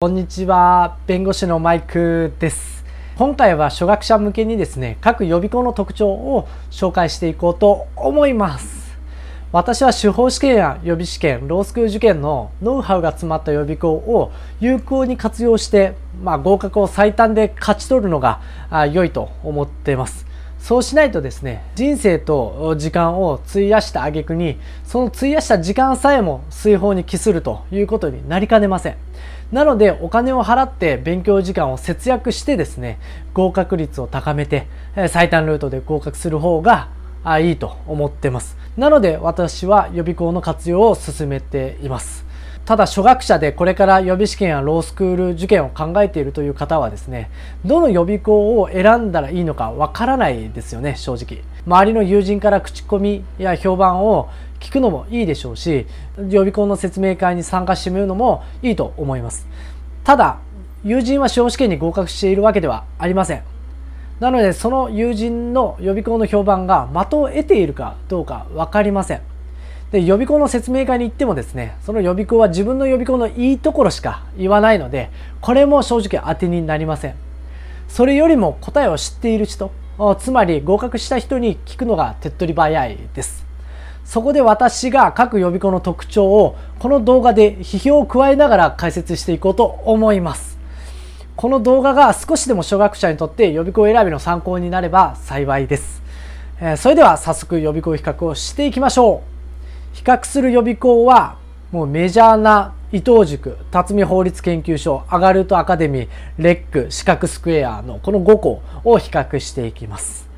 こんにちは弁護士のマイクです。今回は初学者向けにですね各予備校の特徴を紹介していこうと思います。私は司法試験や予備試験ロースクール受験のノウハウが詰まった予備校を有効に活用して、まあ、合格を最短で勝ち取るのが良いと思っています。そうしないとですね人生と時間を費やした挙句にその費やした時間さえも水泡に帰するということになりかねません。なのでお金を払って勉強時間を節約してですね合格率を高めて最短ルートで合格する方がいいと思ってます。なので私は予備校の活用を進めています。ただ初学者でこれから予備試験やロースクール受験を考えているという方はですねどの予備校を選んだらいいのかわからないですよね正直。周りの友人から口コミや評判を聞くのもいいでしょうし予備校の説明会に参加してみるのもいいと思います。ただ友人は司法試験に合格しているわけではありません。なのでその友人の予備校の評判が的を得ているかどうか分かりません。で予備校の説明会に行ってもですねその予備校は自分の予備校のいいところしか言わないのでこれも正直当てになりません。それよりも答えを知っている人つまり合格した人に聞くのが手っ取り早いです。そこで私が各予備校の特徴をこの動画で批評を加えながら解説していこうと思います。この動画が少しでも初学者にとって予備校選びの参考になれば幸いです。それでは早速予備校比較をしていきましょう。比較する予備校はもうメジャーな伊藤塾辰巳法律研究所アガルトアカデミーレック四角スクエアのこの5校を比較していきます。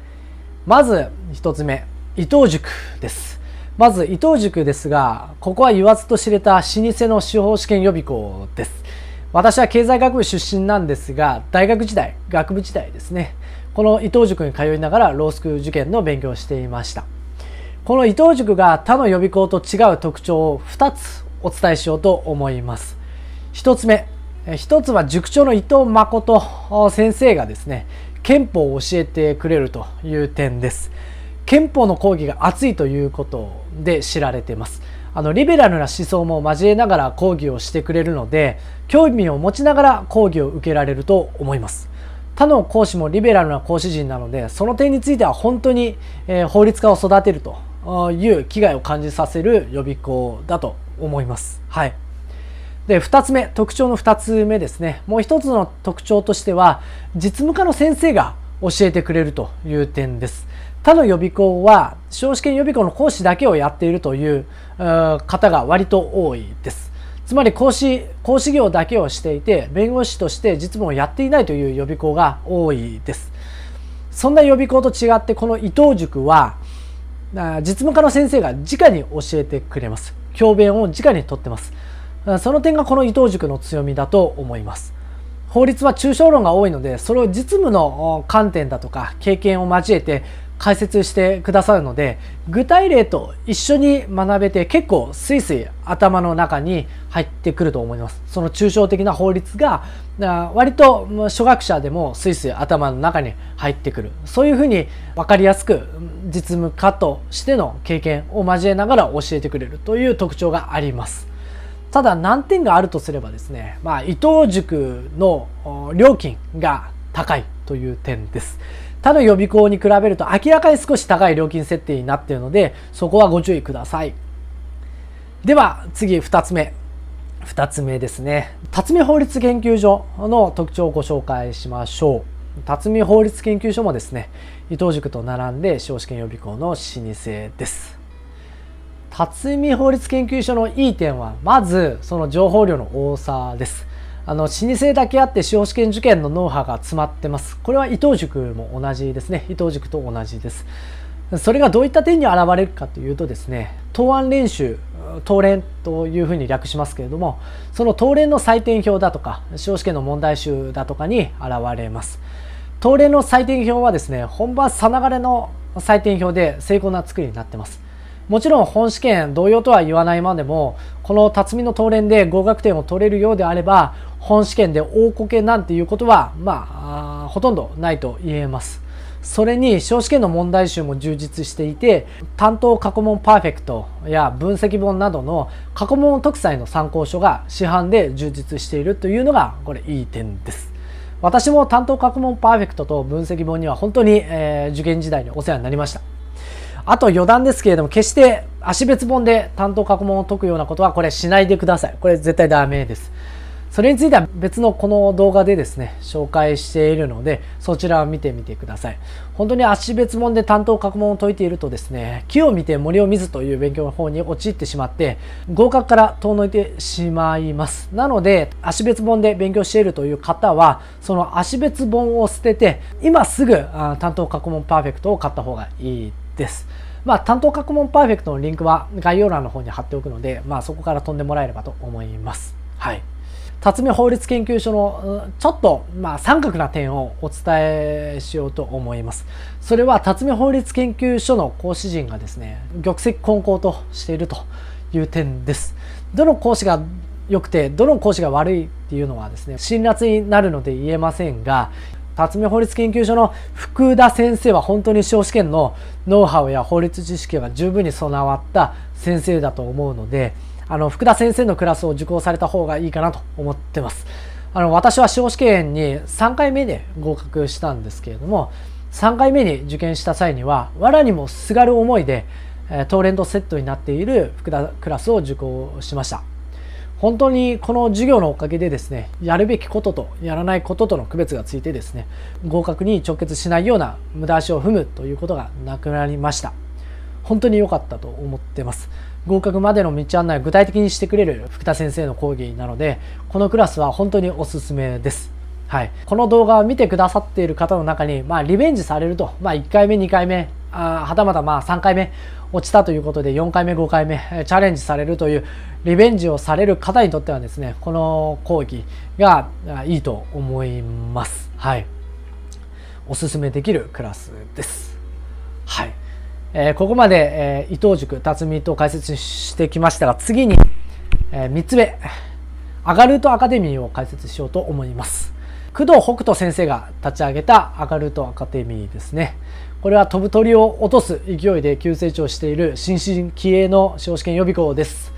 まず1つ目伊藤塾です。まず伊藤塾ですがここは言わずと知れた老舗の司法試験予備校です。私は経済学部出身なんですが大学時代学部時代ですね。この伊藤塾に通いながらロースクール受験の勉強をしていました。この伊藤塾が他の予備校と違う特徴を2つお伝えしようと思います。1つ目、1つは塾長の伊藤誠先生がですね、憲法を教えてくれるという点です。憲法の講義が熱いということで知られています。あのリベラルな思想も交えながら講義をしてくれるので興味を持ちながら講義を受けられると思います他の講師もリベラルな講師陣なのでその点については本当に、え法律家を育てるという危害を感じさせる予備校だと思います。はい。で、2つ目、特徴の2つ目ですね。もう1つの特徴としては、実務家の先生が教えてくれるという点です。他の予備校は、司法試験予備校の講師だけをやっているという方が割と多いです。つまり講師、講師業だけをしていて、弁護士として実務をやっていないという予備校が多いです。そんな予備校と違って、この伊藤塾は、実務家の先生が直に教えてくれます。教鞭を直にとってます。その点がこの伊藤塾の強みだと思います。法律は抽象論が多いので、それを実務の観点だとか経験を交えて解説してくださるので具体例と一緒に学べて結構スイスイ頭の中に入ってくると思います。その抽象的な法律が割と初学者でもスイスイ頭の中に入ってくる。そういうふうに分かりやすく実務家としての経験を交えながら教えてくれるという特徴があります。ただ難点があるとすればですね、まあ、伊藤塾の料金が高いという点です。他の予備校に比べると明らかに少し高い料金設定になっているので、そこはご注意ください。では次2つ目。2つ目ですね。辰巳法律研究所の特徴をご紹介しましょう。辰巳法律研究所もですね、伊藤塾と並んで司法試験予備校の老舗です。辰巳法律研究所のいい点は、まずその情報量の多さです。あの老舗だけあって司法試験受験のノウハウが詰まってます。これは伊藤塾も同じですね。伊藤塾と同じです。それがどういった点に現れるかというとですね答案練習答練というふうに略しますけれどもその答練の採点表だとか司法試験の問題集だとかに現れます。答練の採点表はですね本番さながらの採点表で精巧な作りになってます。もちろん本試験同様とは言わないまでもこの辰巳の答練で合格点を取れるようであれば本試験で大こけなんていうことはまあほとんどないと言えます。それに小試験の問題集も充実していて担当過去問パーフェクトや分析本などの過去問特裁の参考書が市販で充実しているというのがこれいい点です。私も担当過去問パーフェクトと分析本には本当に、えー、受験時代にお世話になりました。あと余談ですけれども決して足別本で担当過去問を解くようなことはこれしないでくださいこれ絶対ダメですそれについては別のこの動画でですね、紹介しているので、そちらを見てみてください。本当に足別門で担当過去問を解いているとですね、木を見て森を見ずという勉強の方に陥ってしまって、合格から遠のいてしまいます。なので、足別本で勉強しているという方は、その足別本を捨てて、今すぐ担当過去問パーフェクトを買った方がいいです。まあ、担当過去問パーフェクトのリンクは概要欄の方に貼っておくので、まあ、そこから飛んでもらえればと思います。はい。辰巳法律研究所のちょっと、まあ、三角な点をお伝えしようと思います。それは辰巳法律研究所の講師陣がですね、玉石混交としているという点です。どの講師が良くて、どの講師が悪いっていうのはですね、辛辣になるので言えませんが、辰巳法律研究所の福田先生は本当に司法試験のノウハウや法律知識が十分に備わった先生だと思うので、あの福田先生のクラスを受講された方がいいかなと思ってます。あの私は司法試験に3回目で合格したんですけれども3回目に受験した際には藁にもすがる思いでトーレントセットになっている福田クラスを受講しました本当にこの授業のおかげでですねやるべきこととやらないこととの区別がついてですね合格に直結しないような無駄足を踏むということがなくなりました。本当に良かったと思ってます。合格までの道案内を具体的にしてくれる福田先生の講義なのでこのクラスは本当におすすめです。はい、この動画を見てくださっている方の中に、まあ、リベンジされると、まあ、1回目2回目あはたまたまあ3回目落ちたということで4回目5回目チャレンジされるというリベンジをされる方にとってはですねこの講義がいいと思います。はい、おすすめできるクラスです。はいえー、ここまで、えー、伊藤塾辰巳と解説してきましたが次に、えー、3つ目アガルートアカデミーを解説しようと思います工藤北斗先生が立ち上げたアガルートアカデミーですねこれは飛ぶ鳥を落とす勢いで急成長している新進気鋭の司法試験予備校です。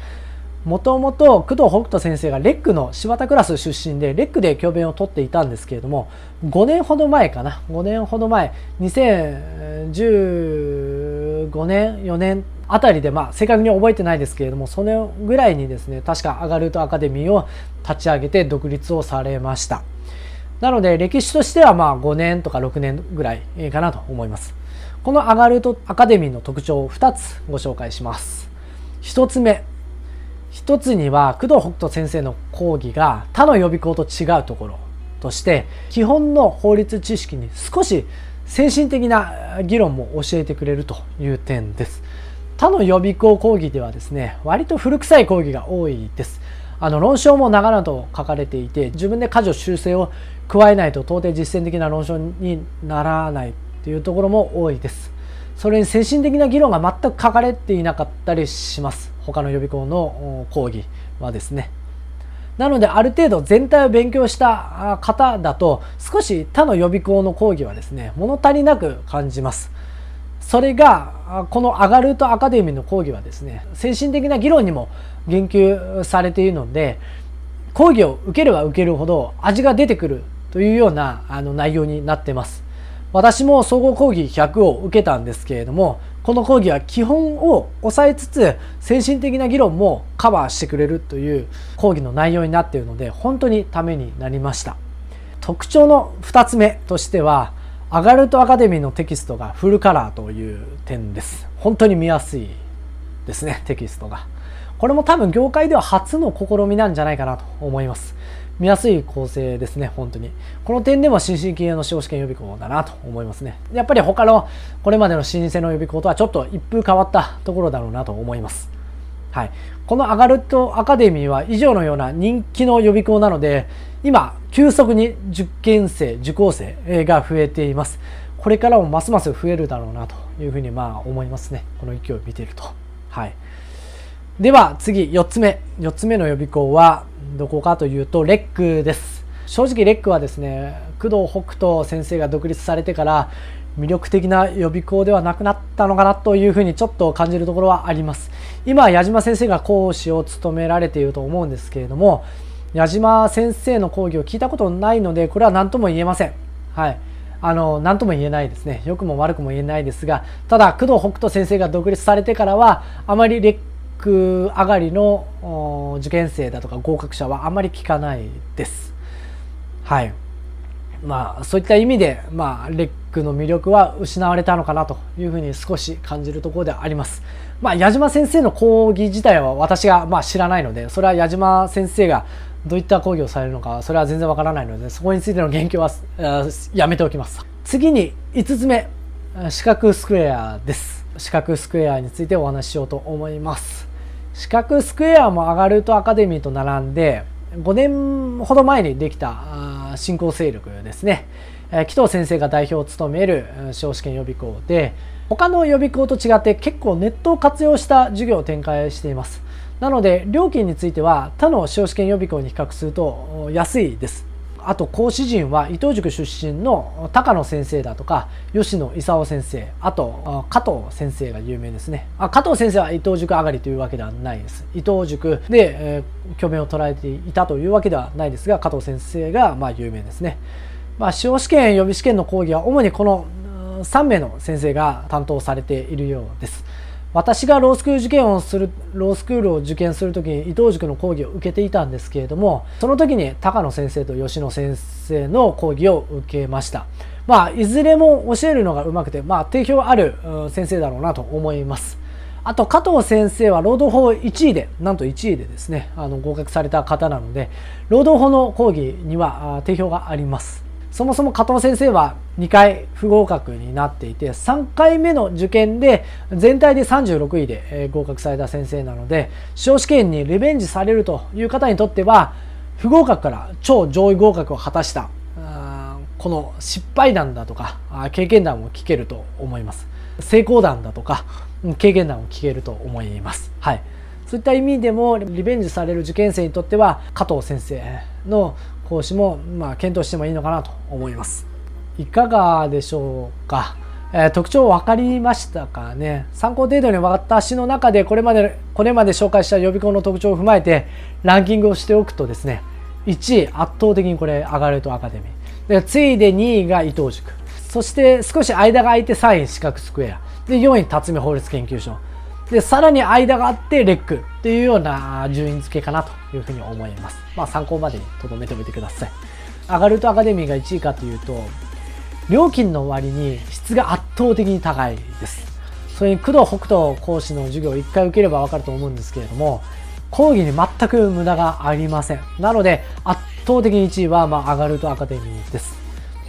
もともと工藤北斗先生がレックの柴田クラス出身でレックで教鞭を取っていたんですけれども5年ほど前かな。5年ほど前2015年4年あたりでまあ正確に覚えてないですけれどもそのぐらいにですね確かアガルートアカデミーを立ち上げて独立をされました。なので歴史としてはまあ5年とか6年ぐらいかなと思いますこのアガルトアカデミーの特徴を2つご紹介します1つ目一つには工藤北斗先生の講義が他の予備校と違うところとして基本の法律知識に少し先進的な議論も教えてくれるという点です。他の予備校講義ではですね割と古臭い講義が多いです。あの論証も長々と書かれていて自分で箇条修正を加えないと到底実践的な論証にならないというところも多いです。それに先進的な議論が全く書かれていなかったりします。他の予備校の講義はですね。なのである程度全体を勉強した方だと少し他の予備校の講義はですね物足りなく感じます。それがこのアガルートアカデミーの講義はですね精神的な議論にも言及されているので講義を受ければ受けるほど味が出てくるというようなあの内容になってます。私も総合講義100を受けたんですけれどもこの講義は基本を抑えつつ精神的な議論もカバーしてくれるという講義の内容になっているので本当にためになりました特徴の2つ目としてはアガルトアカデミーのテキストがフルカラーという点です本当に見やすいですねテキストがこれも多分業界では初の試みなんじゃないかなと思います見やすい構成ですね、本当に。この点でも新進気鋭の司法試験予備校だなと思いますね。やっぱり他のこれまでの老舗の予備校とはちょっと一風変わったところだろうなと思います。はい、このアガルトアカデミーは以上のような人気の予備校なので今急速に受験生受講生が増えています。これからもますます増えるだろうなというふうにまあ思いますね。この勢いを見ていると。はい。では次4つ目。4つ目の予備校はどこかというとレックです。正直レックはですね工藤北斗先生が独立されてから魅力的な予備校ではなくなったのかなというふうにちょっと感じるところはあります。今矢島先生が講師を務められていると思うんですけれども矢島先生の講義を聞いたことないのでこれは何とも言えません。はい。あの何とも言えないですね。良くも悪くも言えないですがただ工藤北斗先生が独立されてからはあまりレック上がりの受験生だとか合格者はあまり聞かないです。はいまあそういった意味で、まあ、レックの魅力は失われたのかなというふうに少し感じるところであります。まあ、矢島先生の講義自体は私がまあ知らないのでそれは矢島先生がどういった講義をされるのかそれは全然わからないのでそこについての言及はやめておきます。次に5つ目四角スクエアです。四角スクエアについてお話ししようと思います。四角スクエアも上がるとアカデミーと並んで5年ほど前にできた新興勢力ですね。紀藤先生が代表を務める司法試験予備校で他の予備校と違って結構ネットを活用した授業を展開していますなので料金については他の司法試験予備校に比較すると安いですあと講師陣は伊藤塾出身の高野先生だとか吉野勲先生あと加藤先生が有名ですね。あ加藤先生は伊藤塾上がりというわけではないです。伊藤塾で、えー、教鞭を捉えていたというわけではないですが加藤先生がまあ有名ですね。まあ、司法試験予備試験の講義は主にこの3名の先生が担当されているようです。私がロースクール受験をするロースクールを受験する時に伊藤塾の講義を受けていたんですけれどもその時に高野先生と吉野先生の講義を受けました。まあいずれも教えるのがうまくてまあ定評ある先生だろうなと思います。あと加藤先生は労働法1位でなんと1位でですねあの合格された方なので労働法の講義には定評があります。そもそも加藤先生は2回不合格になっていて3回目の受験で全体で36位で合格された先生なので司法試験にリベンジされるという方にとっては不合格から超上位合格を果たしたこの失敗談だとか経験談を聞けると思います。成功談だとか経験談を聞けると思います。はい。そういった意味でもリベンジされる受験生にとっては加藤先生の講師もまあ検討してもいいのかなと思います。いかがでしょうか？えー、特徴分かりましたかね？参考程度に私の中でこれまでこれまで紹介した予備校の特徴を踏まえてランキングをしておくとですね1位圧倒的にこれ上がるとアカデミー。で次いで2位が伊藤塾。そして少し間が空いて3位四角スクエア。で4位辰巳法律研究所。で、さらに間があってレックっていうような順位付けかなというふうに思います。まあ参考までに留めておいてください。アガルトアカデミーが1位かというと、料金の割に質が圧倒的に高いです。それに工藤北斗講師の授業を1回受ければわかると思うんですけれども、講義に全く無駄がありません。なので、圧倒的に1位は、まあ、アガルトアカデミーです。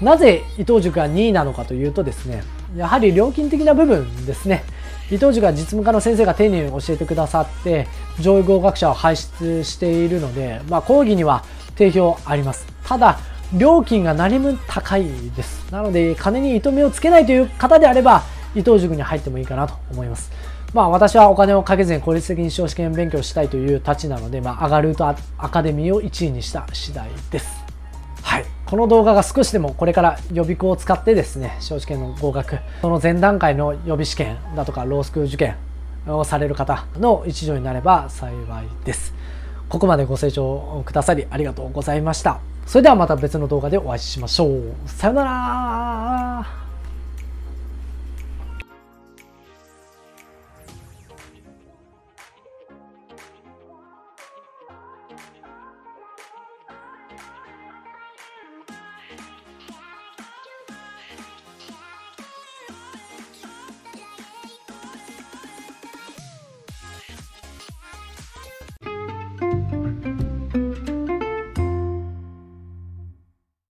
なぜ伊藤塾が2位なのかというとですね、やはり料金的な部分ですね。伊藤塾は実務家の先生が丁寧に教えてくださって上位合格者を輩出しているので、まあ、講義には定評あります。ただ料金が何分高いです。なので金に糸目をつけないという方であれば伊藤塾に入ってもいいかなと思います。まあ私はお金をかけずに効率的に司法試験勉強したいというたちなので、まあ、上がるとアカデミーを1位にした次第です。この動画が少しでもこれから予備校を使ってですね司法試験の合格その前段階の予備試験だとかロースクール受験をされる方の一助になれば幸いです。ここまでご清聴くださりありがとうございました。それではまた別の動画でお会いしましょう。さよなら。